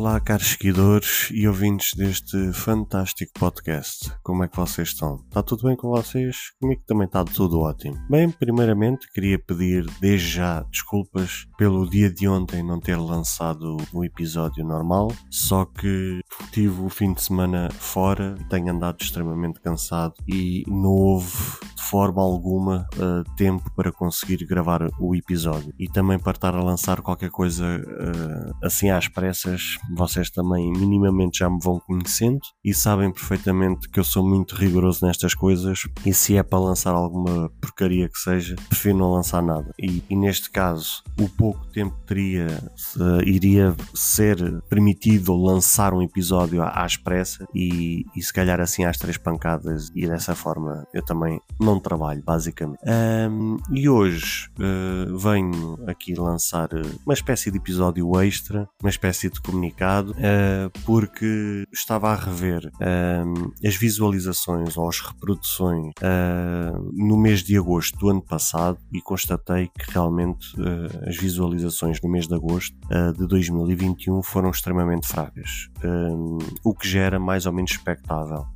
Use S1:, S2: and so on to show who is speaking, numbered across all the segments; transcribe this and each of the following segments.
S1: Olá, caros seguidores e ouvintes deste fantástico podcast. Como é que vocês estão? Está tudo bem com vocês? Comigo também está tudo ótimo. Bem, primeiramente queria pedir desde já desculpas pelo dia de ontem não ter lançado o episódio normal, só que tive o fim de semana fora, tenho andado extremamente cansado e não houve forma alguma uh, tempo para conseguir gravar o episódio. E também para estar a lançar qualquer coisa uh, assim às pressas vocês também minimamente já me vão conhecendo e sabem perfeitamente que eu sou muito rigoroso nestas coisas. E se é para lançar alguma porcaria que seja, prefiro não lançar nada. E, e neste caso, o pouco tempo que teria iria ser permitido lançar um episódio à, à expressa e, e se calhar assim às três pancadas. E dessa forma eu também não trabalho, basicamente. Um, e hoje uh, venho aqui lançar uma espécie de episódio extra, uma espécie de comunicado uh, porque estava a rever as visualizações ou as reproduções uh, no mês de agosto do ano passado e constatei que realmente as visualizações no mês de agosto de 2021 foram extremamente fracas, o que gera mais ou menos expectável.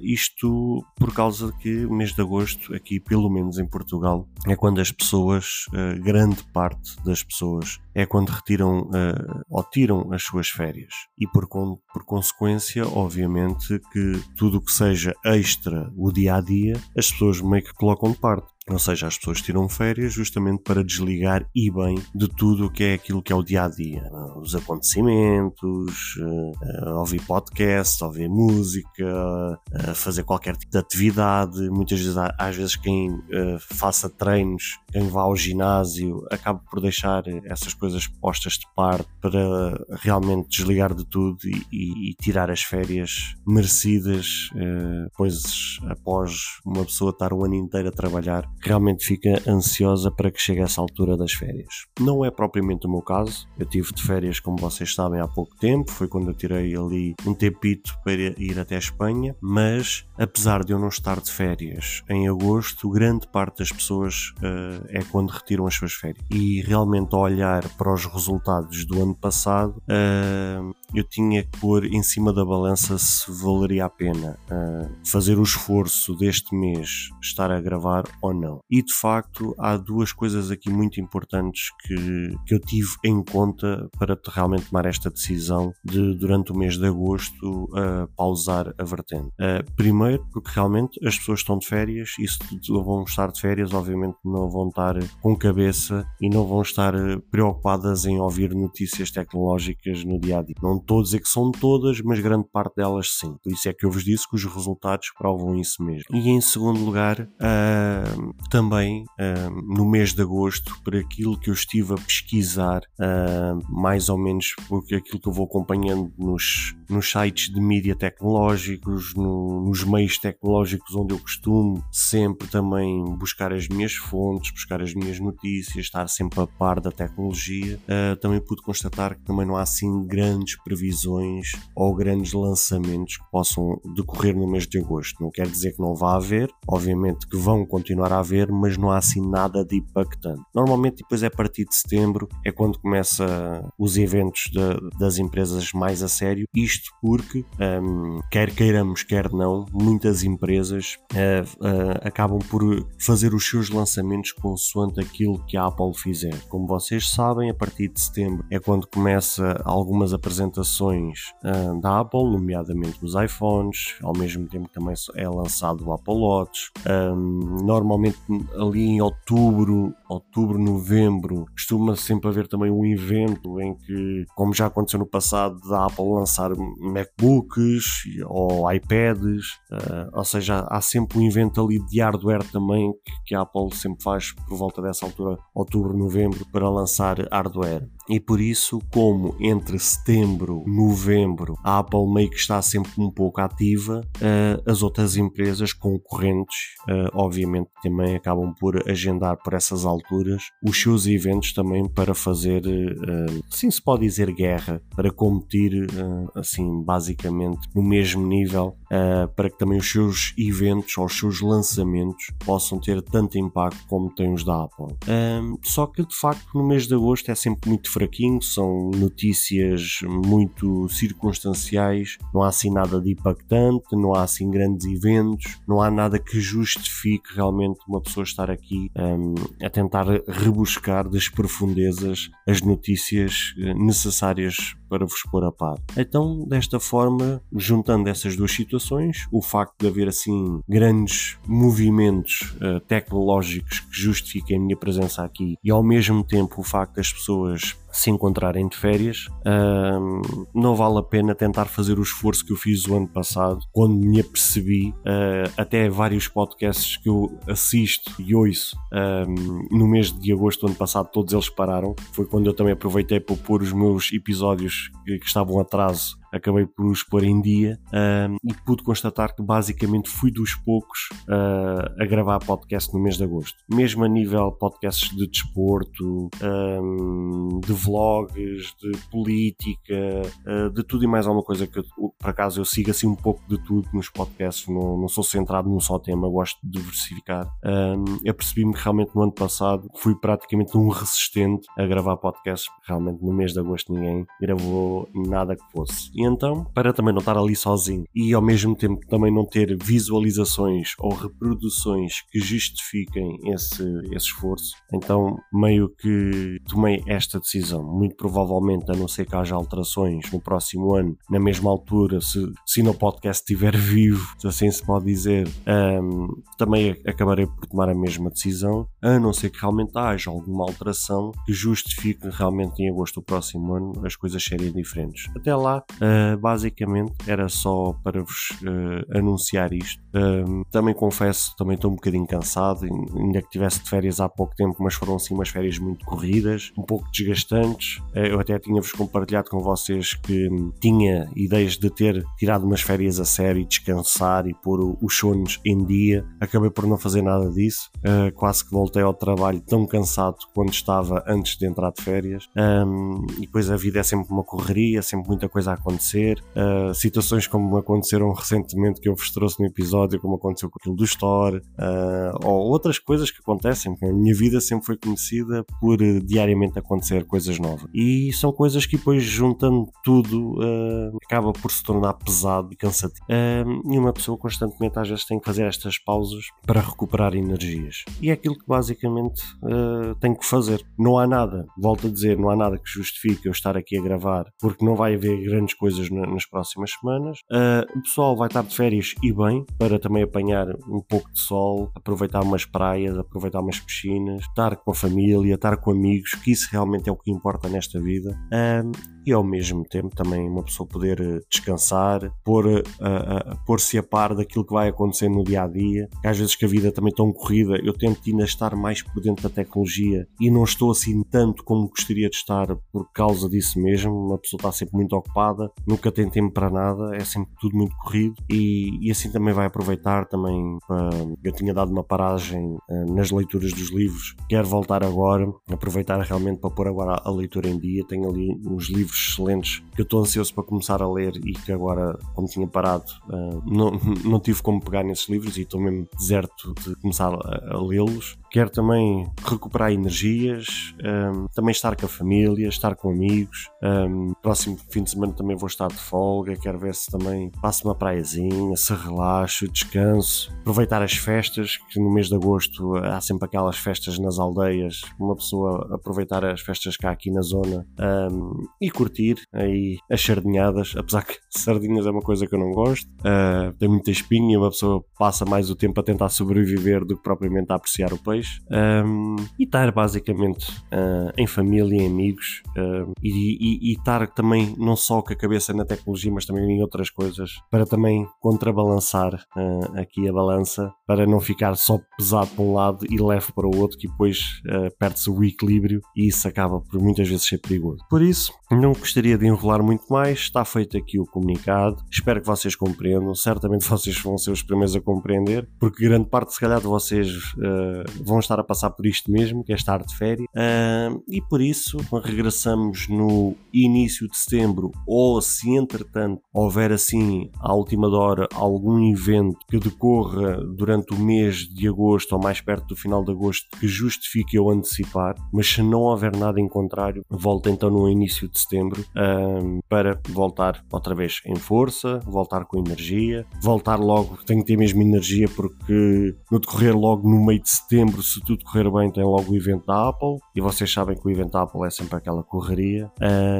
S1: isto por causa de que o mês de agosto, aqui pelo menos em Portugal, é quando as pessoas, grande parte das pessoas, é quando retiram ou tiram as suas férias. E por, por consequência, obviamente, que tudo o que seja extra o dia a dia, as pessoas meio que colocam de parte. Ou seja, as pessoas tiram férias justamente para desligar e bem de tudo o que é aquilo que é o dia a dia. Os acontecimentos, uh, ouvir podcast, ouvir música, uh, fazer qualquer tipo de atividade. Muitas vezes, às vezes, quem faça treinos, quem vá ao ginásio, acaba por deixar essas coisas postas de parte para realmente desligar de tudo e, e, e tirar as férias merecidas, pois após uma pessoa estar o ano inteiro a trabalhar realmente fica ansiosa para que chegue essa altura das férias. Não é propriamente o meu caso, eu tive de férias, como vocês sabem, há pouco tempo, foi quando eu tirei ali um tempito para ir até a Espanha, mas apesar de eu não estar de férias em agosto, grande parte das pessoas uh, é quando retiram as suas férias. E realmente, ao olhar para os resultados do ano passado, uh, eu tinha que pôr em cima da balança se valeria a pena uh, fazer o esforço deste mês estar a gravar ou não. E de facto há duas coisas aqui muito importantes que, que eu tive em conta para realmente tomar esta decisão de durante o mês de agosto uh, pausar a vertente. Uh, primeiro, porque realmente as pessoas estão de férias e se vão estar de férias, obviamente não vão estar com cabeça e não vão estar preocupadas em ouvir notícias tecnológicas no dia a dia. Não estou a dizer que são todas, mas grande parte delas sim. Por isso é que eu vos disse que os resultados provam isso mesmo. E em segundo lugar, uh, também uh, no mês de agosto, por aquilo que eu estive a pesquisar, uh, mais ou menos porque aquilo que eu vou acompanhando nos, nos sites de mídia tecnológicos, no, nos meios tecnológicos onde eu costumo sempre também buscar as minhas fontes, buscar as minhas notícias, estar sempre a par da tecnologia, uh, também pude constatar que também não há assim grandes previsões ou grandes lançamentos que possam decorrer no mês de agosto. Não quer dizer que não vá haver, obviamente que vão continuar a haver ver, mas não há assim nada de impactante. Normalmente depois é a partir de setembro, é quando começa os eventos de, das empresas mais a sério, isto porque, um, quer queiramos, quer não, muitas empresas uh, uh, acabam por fazer os seus lançamentos consoante aquilo que a Apple fizer. Como vocês sabem, a partir de setembro é quando começa algumas apresentações uh, da Apple, nomeadamente os iPhones, ao mesmo tempo também é lançado o Apple Watch. Um, normalmente ali em outubro outubro, novembro, costuma sempre haver também um evento em que, como já aconteceu no passado, da Apple lançar MacBooks ou iPads, uh, ou seja, há sempre um evento ali de hardware também que, que a Apple sempre faz por volta dessa altura, outubro, novembro, para lançar hardware. E por isso, como entre setembro e novembro a Apple meio que está sempre um pouco ativa, uh, as outras empresas concorrentes, uh, obviamente, também acabam por agendar por essas alturas os seus eventos também para fazer, uh, assim se pode dizer, guerra, para competir, assim, basicamente no mesmo nível, para que também os seus eventos ou os seus lançamentos possam ter tanto impacto como tem os da Apple. só que de facto no mês de agosto é sempre muito fraquinho, são notícias muito circunstanciais, não há assim nada de impactante, não há assim grandes eventos, não há nada que justifique realmente uma pessoa estar aqui um, a tentar rebuscar das profundezas as notícias eh, necessárias para vos pôr a par. Então, desta forma, juntando essas duas situações, o facto de haver assim grandes movimentos uh, tecnológicos que justifiquem a minha presença aqui e ao mesmo tempo o facto das pessoas se encontrarem de férias, não vale a pena tentar fazer o esforço que eu fiz o ano passado, quando me apercebi, uh, até vários podcasts que eu assisto e ouço uh, no mês de agosto do ano passado, todos eles pararam. Foi quando eu também aproveitei para pôr os meus episódios que, que estavam atraso acabei por os pôr em dia e pude constatar que basicamente fui dos poucos uh, a gravar podcast no mês de agosto. Mesmo a nível podcasts de desporto, de vlogs, de política, uh, de tudo e mais alguma coisa que eu, por acaso eu sigo assim um pouco de tudo nos podcasts, não, não sou centrado num só tema, gosto de diversificar. Eu percebi-me que realmente no ano passado fui praticamente um resistente a gravar podcasts, realmente no mês de agosto ninguém gravou nada que fosse. E então, para também não estar ali sozinho e ao mesmo tempo também não ter visualizações ou reproduções que justifiquem esse, esse esforço, então meio que tomei esta decisão. Muito provavelmente, a não ser que haja alterações no próximo ano, na mesma altura, se, se no podcast estiver vivo, se assim se pode dizer, um, também acabarei por tomar a mesma decisão, a não ser que realmente haja alguma alteração que justifique realmente em agosto do próximo ano as coisas serem diferentes. Até lá, Uh, basicamente era só para vos uh, anunciar isto. Uh, também confesso, também estou um bocadinho cansado, ainda que tivesse de férias há pouco tempo, mas foram sim umas férias muito corridas, um pouco desgastantes. eu até tinha-vos compartilhado com vocês que tinha ideias de ter tirado umas férias a sério descansar e pôr os sonos em dia. Acabei por não fazer nada disso. quase que voltei ao trabalho tão cansado quando estava antes de entrar de férias. E depois a vida é sempre uma correria, sempre muita coisa a acontecer acontecer, uh, situações como aconteceram recentemente que eu vos trouxe no episódio, como aconteceu com aquilo do Store, uh, ou outras coisas que acontecem, a minha vida sempre foi conhecida por uh, diariamente acontecer coisas novas. E são coisas que depois juntando tudo acaba por se tornar pesado e cansativo. e uma pessoa constantemente às vezes tem que fazer estas pausas para recuperar energias. E é aquilo que basicamente tenho que fazer. Não há nada, volto a dizer, não há nada que justifique eu estar aqui a gravar, porque não vai haver grandes coisas coisas nas próximas semanas. Uh, o pessoal vai estar de férias e bem, para também apanhar um pouco de sol, aproveitar umas praias, aproveitar umas piscinas, estar com a família, estar com amigos, que isso realmente é o que importa nesta vida. Uh, e ao mesmo tempo também uma pessoa poder eh, descansar, pôr, uh, uh, pôr-se a par daquilo que vai acontecer no dia a dia. Que às vezes que a vida também tão corrida, eu tento ainda estar mais por dentro da tecnologia e não estou assim tanto como gostaria de estar por causa disso mesmo. Uma pessoa está sempre muito ocupada, nunca tem tempo para nada, é sempre tudo muito corrido e, e assim também vai aproveitar também. Uh, eu tinha dado uma paragem nas leituras dos livros, quero voltar agora, aproveitar realmente para pôr agora a leitura em dia. Tenho ali uns livros excelentes que eu estou ansioso para começar a ler e que agora, como tinha parado, uh, não, não tive como pegar nesses livros e estou mesmo deserto de começar a, a lê-los. Quero também recuperar energias, um, também estar com a família, estar com amigos. Um, próximo fim de semana também vou estar de folga, quero ver se também passo uma praiazinha, se relaxo, descanso, aproveitar as festas, que no mês de agosto há sempre aquelas festas nas aldeias, uma pessoa aproveitar as festas cá aqui na zona e curtir curtir aí as sardinhadas, apesar que sardinhas é uma coisa que eu não gosto, uh, tem muita espinha e uma pessoa passa mais o tempo a tentar sobreviver do que propriamente a apreciar o peixe. Um, e estar basicamente uh, em família, em amigos uh, e, e, e estar também não só com a cabeça na tecnologia, mas também em outras coisas para também contrabalançar uh, aqui a balança para não ficar só pesado para um lado e leve para o outro, que depois perde-se o equilíbrio e isso acaba por muitas vezes ser perigoso. Por isso, não gostaria de enrolar muito mais, está feito aqui o comunicado, espero que vocês compreendam, certamente vocês vão ser os primeiros a compreender, porque grande parte, se calhar, de vocês vão estar a passar por isto mesmo, que é estar de férias, uh, e por isso regressamos no início de setembro, ou se entretanto houver assim, à última hora, algum evento que decorra durante o mês de agosto ou mais perto do final de agosto que justifique eu antecipar, mas se não houver nada em contrário, volto então no início de setembro uh, para voltar outra vez em força, voltar com energia, voltar logo, tenho que ter mesmo energia porque no decorrer logo no meio de setembro, se tudo correr bem, tem logo o evento da Apple e vocês sabem que o evento da Apple é sempre aquela correria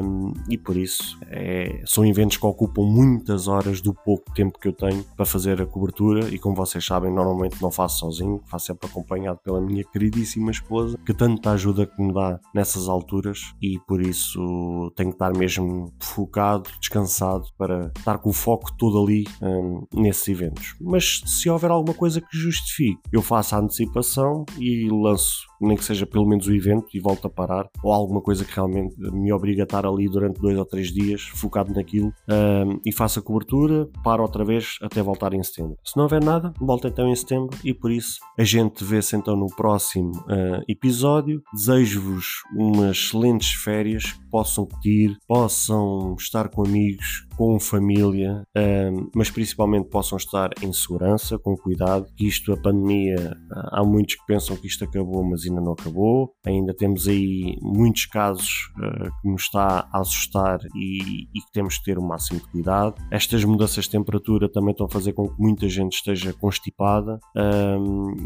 S1: um, e por isso é, são eventos que ocupam muitas horas do pouco tempo que eu tenho para fazer a cobertura e como vocês sabem normalmente não faço sozinho, faço sempre acompanhado pela minha queridíssima esposa que tanta ajuda que me dá nessas alturas e por isso tenho que estar mesmo focado, descansado para estar com o foco todo ali um, nesses eventos. Mas se houver alguma coisa que justifique, eu faço a antecipação e lanço nem que seja pelo menos o evento e volto a parar, ou alguma coisa que realmente me obriga a estar ali durante dois ou três dias focado naquilo um, e faço a cobertura, paro outra vez até voltar em setembro. Se não houver nada, volto então em setembro e por isso a gente vê-se então no próximo uh, episódio. Desejo-vos umas excelentes férias, que possam curtir, possam estar com amigos, com família, mas principalmente possam estar em segurança, com cuidado, isto, a pandemia, há muitos que pensam que isto acabou, mas ainda não acabou. Ainda temos aí muitos casos uh, que nos está a assustar e, e, que temos que ter o máximo de cuidado. Estas mudanças de temperatura também estão a fazer com que muita gente esteja constipada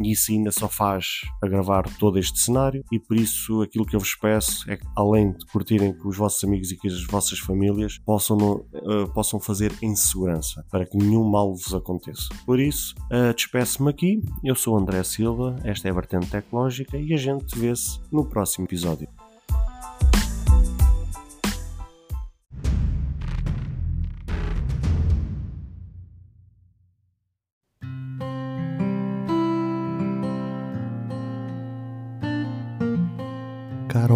S1: e isso ainda só faz agravar todo este cenário e por isso aquilo que eu vos peço é que além de curtirem com os vossos amigos e com as vossas famílias possam uh, possam fazer em segurança, para que nenhum mal vos aconteça. Por isso, uh, despeço-me aqui. Eu sou André Silva, esta é a Vertente Tecnológica e a gente vê-se no próximo episódio.